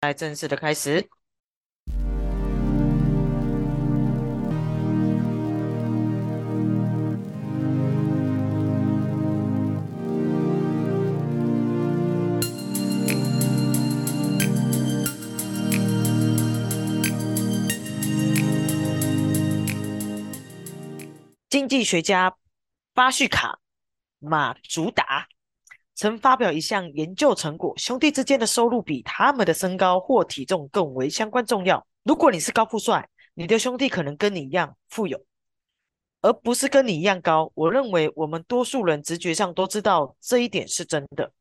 来正式的开始。经济学家巴叙卡马祖达曾发表一项研究成果：兄弟之间的收入比他们的身高或体重更为相关重要。如果你是高富帅，你的兄弟可能跟你一样富有，而不是跟你一样高。我认为我们多数人直觉上都知道这一点是真的。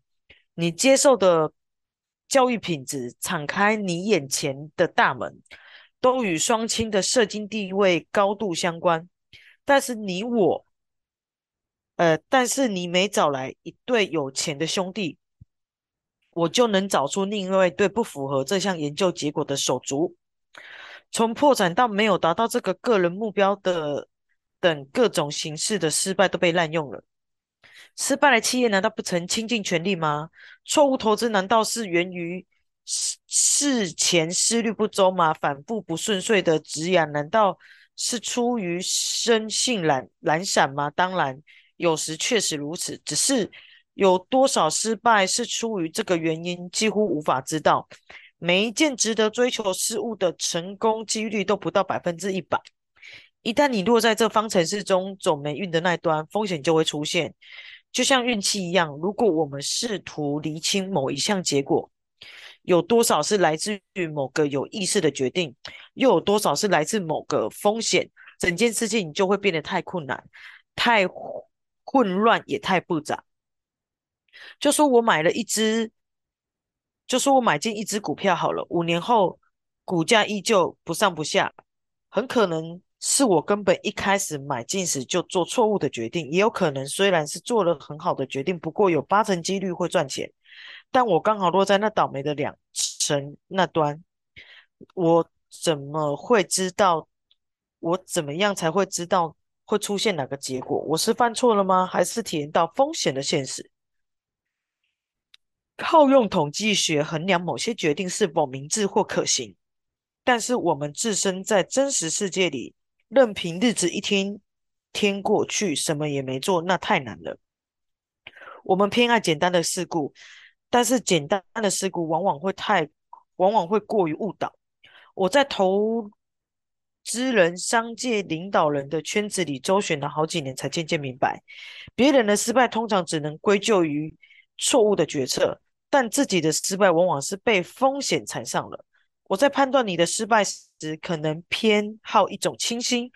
你接受的教育品质，敞开你眼前的大门，都与双亲的社经地位高度相关。但是你我，呃，但是你每找来一对有钱的兄弟，我就能找出另外一对不符合这项研究结果的手足。从破产到没有达到这个个人目标的等各种形式的失败都被滥用了。失败的企业难道不曾倾尽全力吗？错误投资难道是源于事事前思虑不周吗？反复不顺遂的职业难道？是出于生性懒懒散吗？当然，有时确实如此。只是有多少失败是出于这个原因，几乎无法知道。每一件值得追求事物的成功几率都不到百分之一百。一旦你落在这方程式中走霉运的那一端，风险就会出现。就像运气一样，如果我们试图厘清某一项结果，有多少是来自于某个有意识的决定，又有多少是来自某个风险？整件事情就会变得太困难、太混乱，也太复杂。就说我买了一只，就说我买进一只股票好了，五年后股价依旧不上不下，很可能是我根本一开始买进时就做错误的决定，也有可能虽然是做了很好的决定，不过有八成几率会赚钱。但我刚好落在那倒霉的两层那端，我怎么会知道？我怎么样才会知道会出现哪个结果？我是犯错了吗？还是体验到风险的现实？靠用统计学衡量某些决定是否明智或可行，但是我们置身在真实世界里，任凭日子一天天过去，什么也没做，那太难了。我们偏爱简单的事故。但是简单的事故往往会太，往往会过于误导。我在投知人、商界领导人的圈子里周旋了好几年，才渐渐明白，别人的失败通常只能归咎于错误的决策，但自己的失败往往是被风险缠上了。我在判断你的失败时，可能偏好一种清新。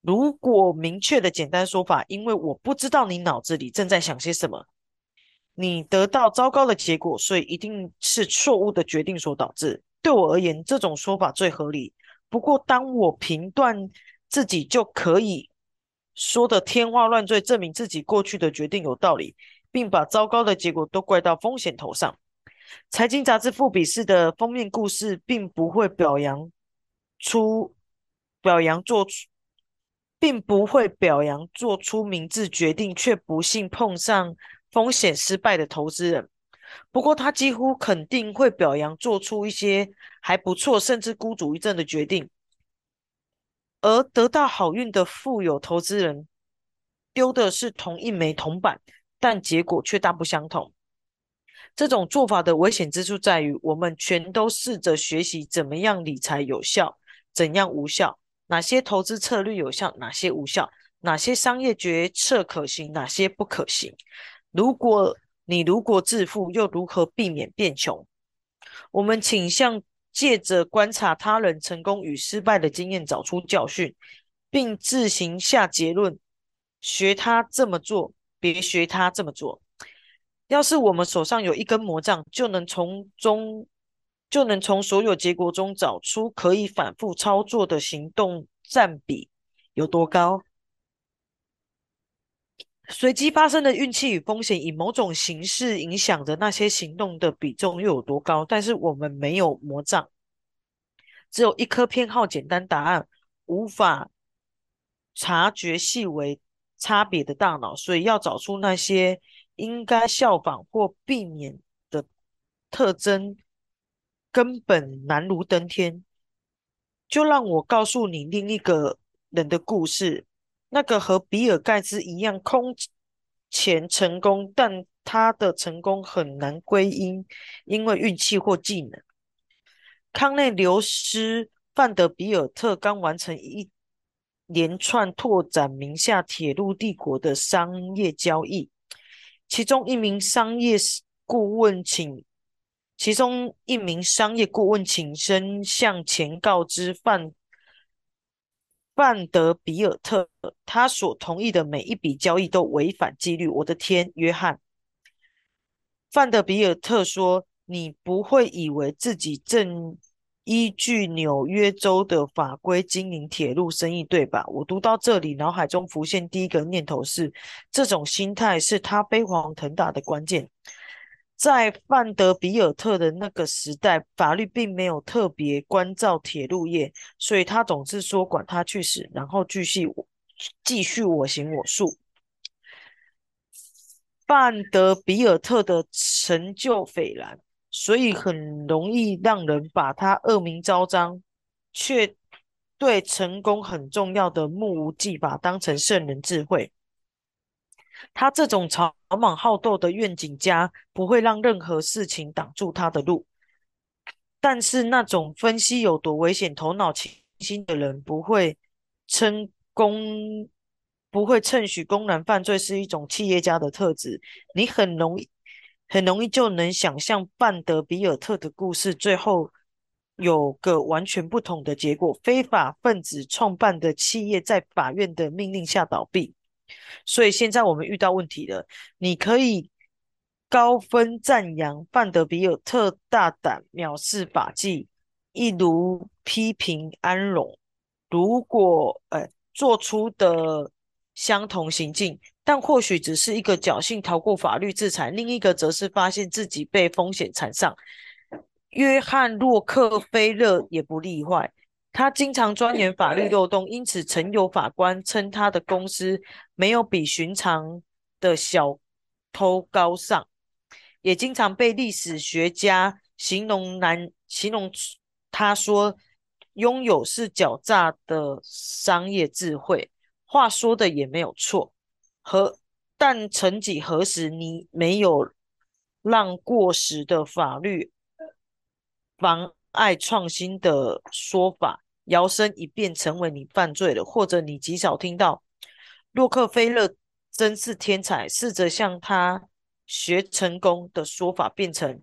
如果明确的简单说法，因为我不知道你脑子里正在想些什么。你得到糟糕的结果，所以一定是错误的决定所导致。对我而言，这种说法最合理。不过，当我评断自己就可以说的天花乱坠，证明自己过去的决定有道理，并把糟糕的结果都怪到风险头上。财经杂志《富比士》的封面故事并不会表扬出表扬做出，并不会表扬做出明智决定却不幸碰上。风险失败的投资人，不过他几乎肯定会表扬做出一些还不错，甚至孤注一掷的决定，而得到好运的富有投资人丢的是同一枚铜板，但结果却大不相同。这种做法的危险之处在于，我们全都试着学习怎么样理财有效，怎样无效，哪些投资策略有效，哪些无效，哪些商业决策可行，哪些不可行。如果你如果致富，又如何避免变穷？我们倾向借着观察他人成功与失败的经验，找出教训，并自行下结论：学他这么做，别学他这么做。要是我们手上有一根魔杖，就能从中就能从所有结果中找出可以反复操作的行动占比有多高。随机发生的运气与风险，以某种形式影响着那些行动的比重又有多高？但是我们没有魔杖，只有一颗偏好简单答案、无法察觉细微差别的大脑，所以要找出那些应该效仿或避免的特征根本难如登天。就让我告诉你另一个人的故事，那个和比尔盖茨一样空前成功，但他的成功很难归因因为运气或技能。康内流斯·范德比尔特刚完成一连串拓展名下铁路帝国的商业交易，其中一名商业顾问请。其中一名商业顾问请身向前告知范范德比尔特，他所同意的每一笔交易都违反纪律。我的天，约翰！范德比尔特说：“你不会以为自己正依据纽约州的法规经营铁路生意，对吧？”我读到这里，脑海中浮现第一个念头是：这种心态是他飞黄腾达的关键。在范德比尔特的那个时代，法律并没有特别关照铁路业，所以他总是说管他去死，然后继续继续我行我素。范德比尔特的成就斐然，所以很容易让人把他恶名昭彰，却对成功很重要的目无技法当成圣人智慧。他这种草莽好斗的愿景家，不会让任何事情挡住他的路。但是那种分析有多危险、头脑清醒的人，不会称公，不会趁许公然犯罪是一种企业家的特质。你很容易，很容易就能想象范德比尔特的故事，最后有个完全不同的结果：非法分子创办的企业在法院的命令下倒闭。所以现在我们遇到问题了。你可以高分赞扬范德比尔特大胆藐视法纪，一如批评安荣。如果呃做出的相同行径，但或许只是一个侥幸逃过法律制裁，另一个则是发现自己被风险缠上。约翰洛克菲勒也不例外。他经常钻研法律漏洞，因此曾有法官称他的公司没有比寻常的小偷高尚，也经常被历史学家形容难形容他说拥有是狡诈的商业智慧。话说的也没有错，和但曾几何时，你没有让过时的法律妨碍创新的说法。摇身一变成为你犯罪了，或者你极少听到洛克菲勒真是天才，试着向他学成功的说法变成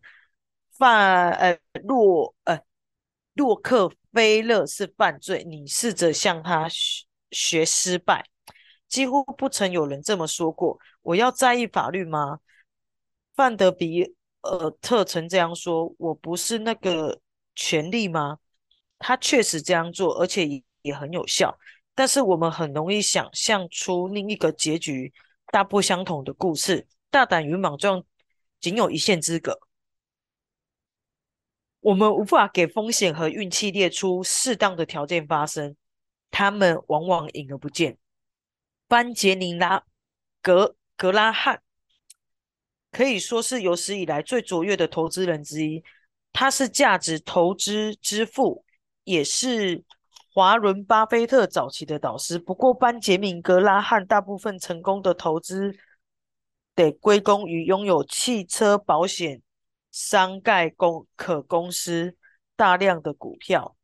犯呃洛呃洛克菲勒是犯罪，你试着向他学学失败，几乎不曾有人这么说过。我要在意法律吗？范德比尔特曾这样说：“我不是那个权利吗？”他确实这样做，而且也很有效。但是我们很容易想象出另一个结局大不相同的故事。大胆与莽撞仅有一线之隔。我们无法给风险和运气列出适当的条件发生，他们往往隐而不见。班杰宁拉格格拉汉可以说是有史以来最卓越的投资人之一，他是价值投资之父。也是华伦·巴菲特早期的导师。不过，班杰明·格拉汉大部分成功的投资得归功于拥有汽车保险商盖公可公司大量的股票。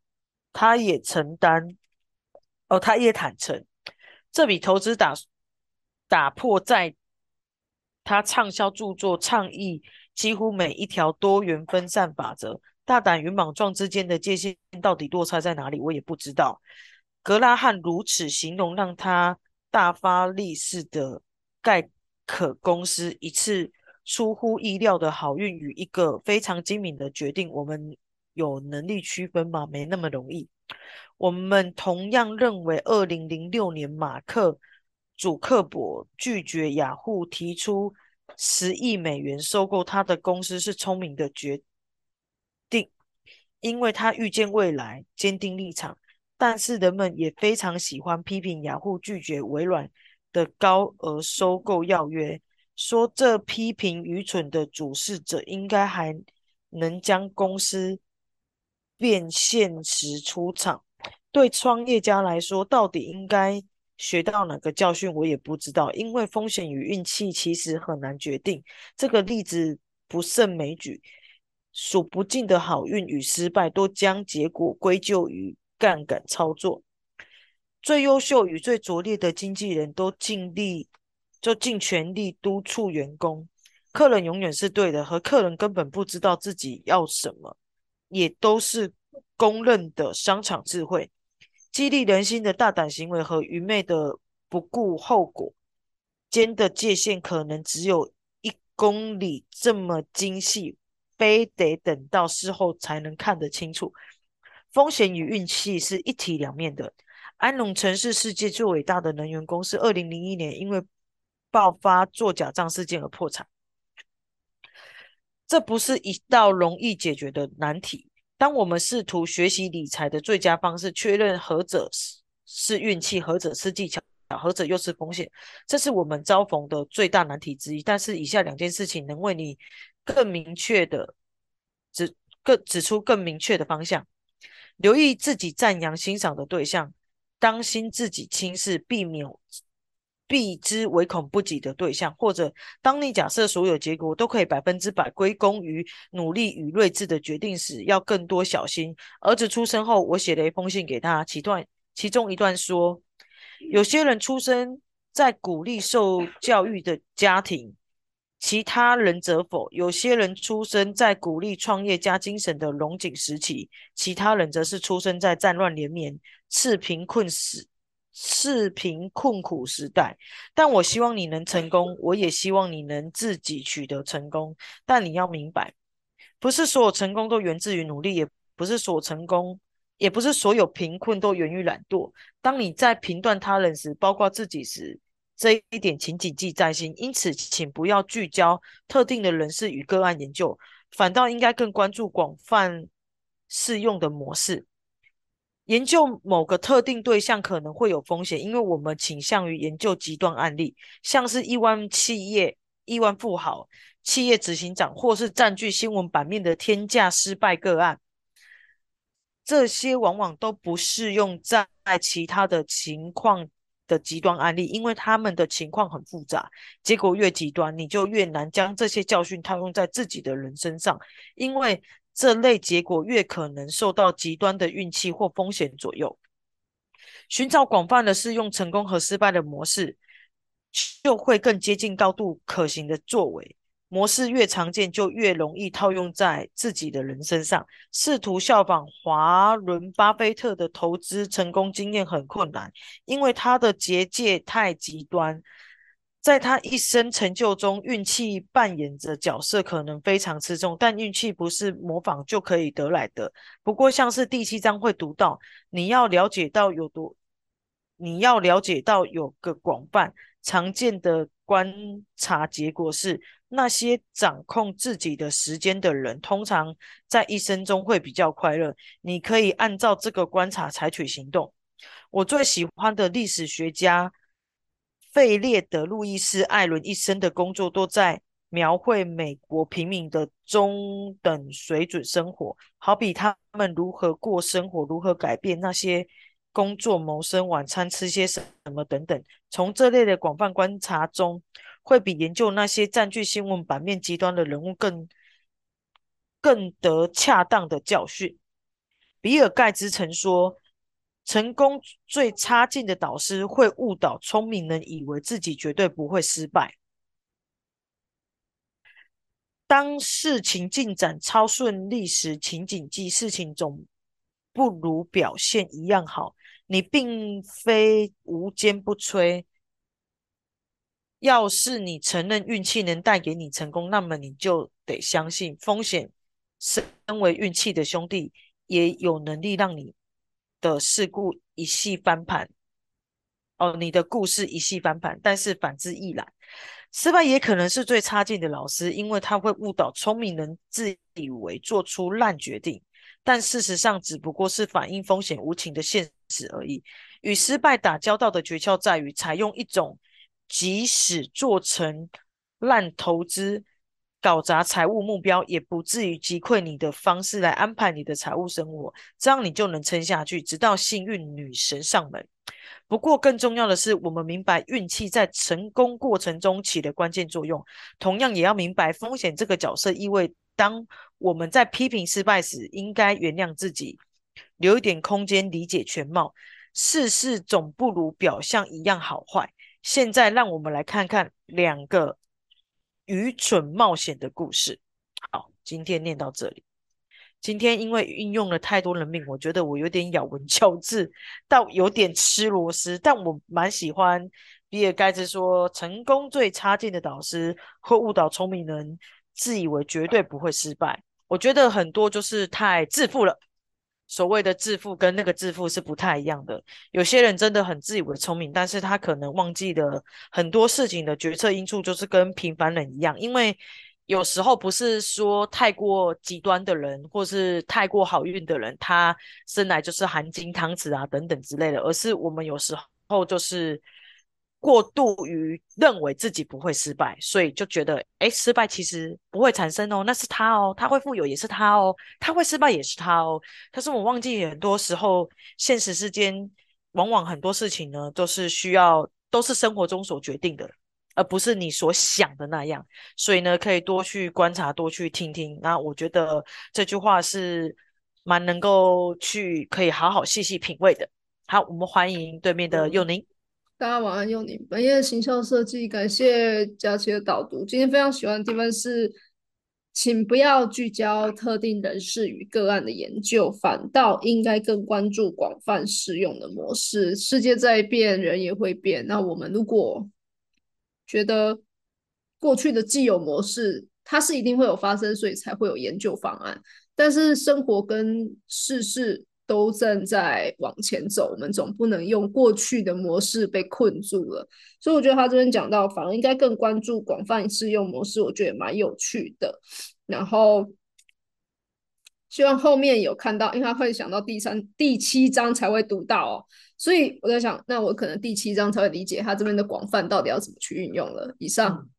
他也承担，哦，他也坦诚，这笔投资打打破在他畅销著作倡议几乎每一条多元分散法则。大胆与莽撞之间的界限到底落差在哪里？我也不知道。格拉汉如此形容，让他大发利市的盖可公司一次出乎意料的好运与一个非常精明的决定。我们有能力区分吗？没那么容易。我们同样认为，二零零六年马克·祖克伯拒绝雅虎提出十亿美元收购他的公司是聪明的决。因为他预见未来，坚定立场，但是人们也非常喜欢批评雅虎拒绝微软的高额收购要约，说这批评愚蠢的主事者应该还能将公司变现实出场。对创业家来说，到底应该学到哪个教训，我也不知道。因为风险与运气其实很难决定。这个例子不胜枚举，数不尽的好运与失败，都将结果归咎于杠杆操作。最优秀与最拙劣的经纪人都尽力，就尽全力督促员工。客人永远是对的，和客人根本不知道自己要什么，也都是公认的商场智慧。激励人心的大胆行为和愚昧的不顾后果间的界限，可能只有一公里这么精细，非得等到事后才能看得清楚。风险与运气是一体两面的。安龙城是世界最伟大的能源公司，二零零一年因为爆发做假账事件而破产。这不是一道容易解决的难题。当我们试图学习理财的最佳方式，确认何者是是运气，何者是技巧，何者又是风险，这是我们遭逢的最大难题之一。但是以下两件事情能为你更明确的指更指出更明确的方向：留意自己赞扬欣赏的对象，当心自己轻视，避免。避之唯恐不及的对象，或者当你假设所有结果都可以百分之百归功于努力与睿智的决定时，要更多小心。儿子出生后，我写了一封信给他，其段其中一段说：有些人出生在鼓励受教育的家庭，其他人则否；有些人出生在鼓励创业家精神的龙井时期，其他人则是出生在战乱连绵、赤贫困时。赤贫困苦时代，但我希望你能成功，我也希望你能自己取得成功。但你要明白，不是所有成功都源自于努力，也不是所有成功，也不是所有贫困都源于懒惰。当你在评断他人时，包括自己时，这一点请谨记在心。因此，请不要聚焦特定的人士与个案研究，反倒应该更关注广泛适用的模式。研究某个特定对象可能会有风险，因为我们倾向于研究极端案例，像是亿万企业、亿万富豪、企业执行长，或是占据新闻版面的天价失败个案。这些往往都不适用在其他的情况的极端案例，因为他们的情况很复杂，结果越极端，你就越难将这些教训套用在自己的人身上，因为。这类结果越可能受到极端的运气或风险左右。寻找广泛的适用成功和失败的模式，就会更接近高度可行的作为。模式越常见，就越容易套用在自己的人身上。试图效仿华伦巴菲特的投资成功经验很困难，因为他的结界太极端。在他一生成就中，运气扮演着角色，可能非常吃重，但运气不是模仿就可以得来的。不过，像是第七章会读到，你要了解到有多，你要了解到有个广泛常见的观察结果是，那些掌控自己的时间的人，通常在一生中会比较快乐。你可以按照这个观察采取行动。我最喜欢的历史学家。费列德·路易斯·艾伦一生的工作都在描绘美国平民的中等水准生活，好比他们如何过生活，如何改变那些工作谋生、晚餐吃些什么等等。从这类的广泛观察中，会比研究那些占据新闻版面极端的人物更更得恰当的教训。比尔·盖茨曾说。成功最差劲的导师会误导聪明人，以为自己绝对不会失败。当事情进展超顺利时，请谨记，事情总不如表现一样好。你并非无坚不摧。要是你承认运气能带给你成功，那么你就得相信，风险身为运气的兄弟，也有能力让你。的事故一系翻盘，哦，你的故事一系翻盘，但是反之亦然。失败也可能是最差劲的老师，因为他会误导聪明人，自以为做出烂决定，但事实上只不过是反映风险无情的现实而已。与失败打交道的诀窍在于，采用一种即使做成烂投资，搞砸财务目标，也不至于击溃你的方式来安排你的财务生活，这样你就能撑下去，直到幸运女神上门。不过，更重要的是，我们明白运气在成功过程中起的关键作用，同样也要明白风险这个角色意味。当我们在批评失败时，应该原谅自己，留一点空间理解全貌。事事总不如表象一样好坏。现在，让我们来看看两个。愚蠢冒险的故事。好，今天念到这里。今天因为运用了太多人命，我觉得我有点咬文嚼字，到有点吃螺丝。但我蛮喜欢比尔盖茨说：“成功最差劲的导师会误导聪明人，自以为绝对不会失败。”我觉得很多就是太自负了。所谓的致富跟那个致富是不太一样的。有些人真的很自以为聪明，但是他可能忘记了很多事情的决策因素，就是跟平凡人一样。因为有时候不是说太过极端的人，或是太过好运的人，他生来就是含金汤匙啊等等之类的，而是我们有时候就是。过度于认为自己不会失败，所以就觉得，哎，失败其实不会产生哦，那是他哦，他会富有也是他哦，他会失败也是他哦。可是我忘记很多时候，现实世间往往很多事情呢，都是需要，都是生活中所决定的，而不是你所想的那样。所以呢，可以多去观察，多去听听。那我觉得这句话是蛮能够去可以好好细细品味的。好，我们欢迎对面的佑宁。大家晚安，用你本页的行销设计，感谢佳琪的导读。今天非常喜欢的地方是，请不要聚焦特定人士与个案的研究，反倒应该更关注广泛适用的模式。世界在变，人也会变。那我们如果觉得过去的既有模式，它是一定会有发生，所以才会有研究方案。但是生活跟世事。都正在往前走，我们总不能用过去的模式被困住了。所以我觉得他这边讲到，反而应该更关注广泛适用模式，我觉得也蛮有趣的。然后希望后面有看到，因为他会想到第三、第七章才会读到哦。所以我在想，那我可能第七章才会理解他这边的广泛到底要怎么去运用了。以上。